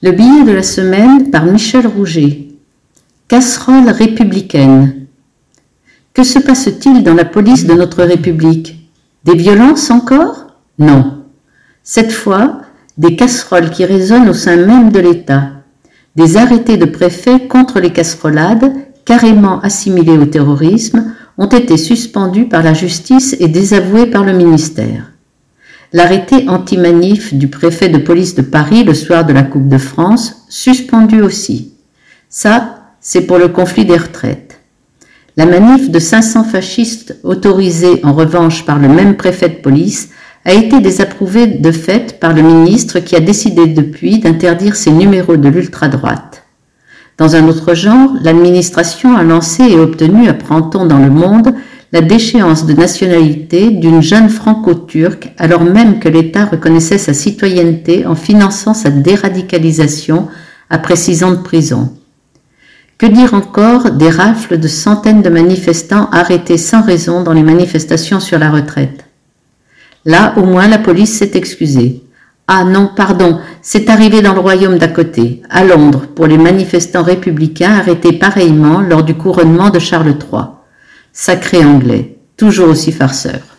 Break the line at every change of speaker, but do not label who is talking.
Le billet de la semaine par Michel Rouget. Casserole républicaine. Que se passe-t-il dans la police de notre République? Des violences encore? Non. Cette fois, des casseroles qui résonnent au sein même de l'État. Des arrêtés de préfet contre les casserolades, carrément assimilés au terrorisme, ont été suspendus par la justice et désavoués par le ministère l'arrêté anti-manif du préfet de police de Paris le soir de la Coupe de France, suspendu aussi. Ça, c'est pour le conflit des retraites. La manif de 500 fascistes autorisée en revanche par le même préfet de police a été désapprouvée de fait par le ministre qui a décidé depuis d'interdire ces numéros de l'ultra-droite. Dans un autre genre, l'administration a lancé et obtenu, apprend-on dans le monde, la déchéance de nationalité d'une jeune franco-turque alors même que l'État reconnaissait sa citoyenneté en finançant sa déradicalisation après six ans de prison. Que dire encore des rafles de centaines de manifestants arrêtés sans raison dans les manifestations sur la retraite? Là, au moins, la police s'est excusée. Ah non, pardon, c'est arrivé dans le royaume d'à côté, à Londres, pour les manifestants républicains arrêtés pareillement lors du couronnement de Charles III. Sacré anglais, toujours aussi farceur.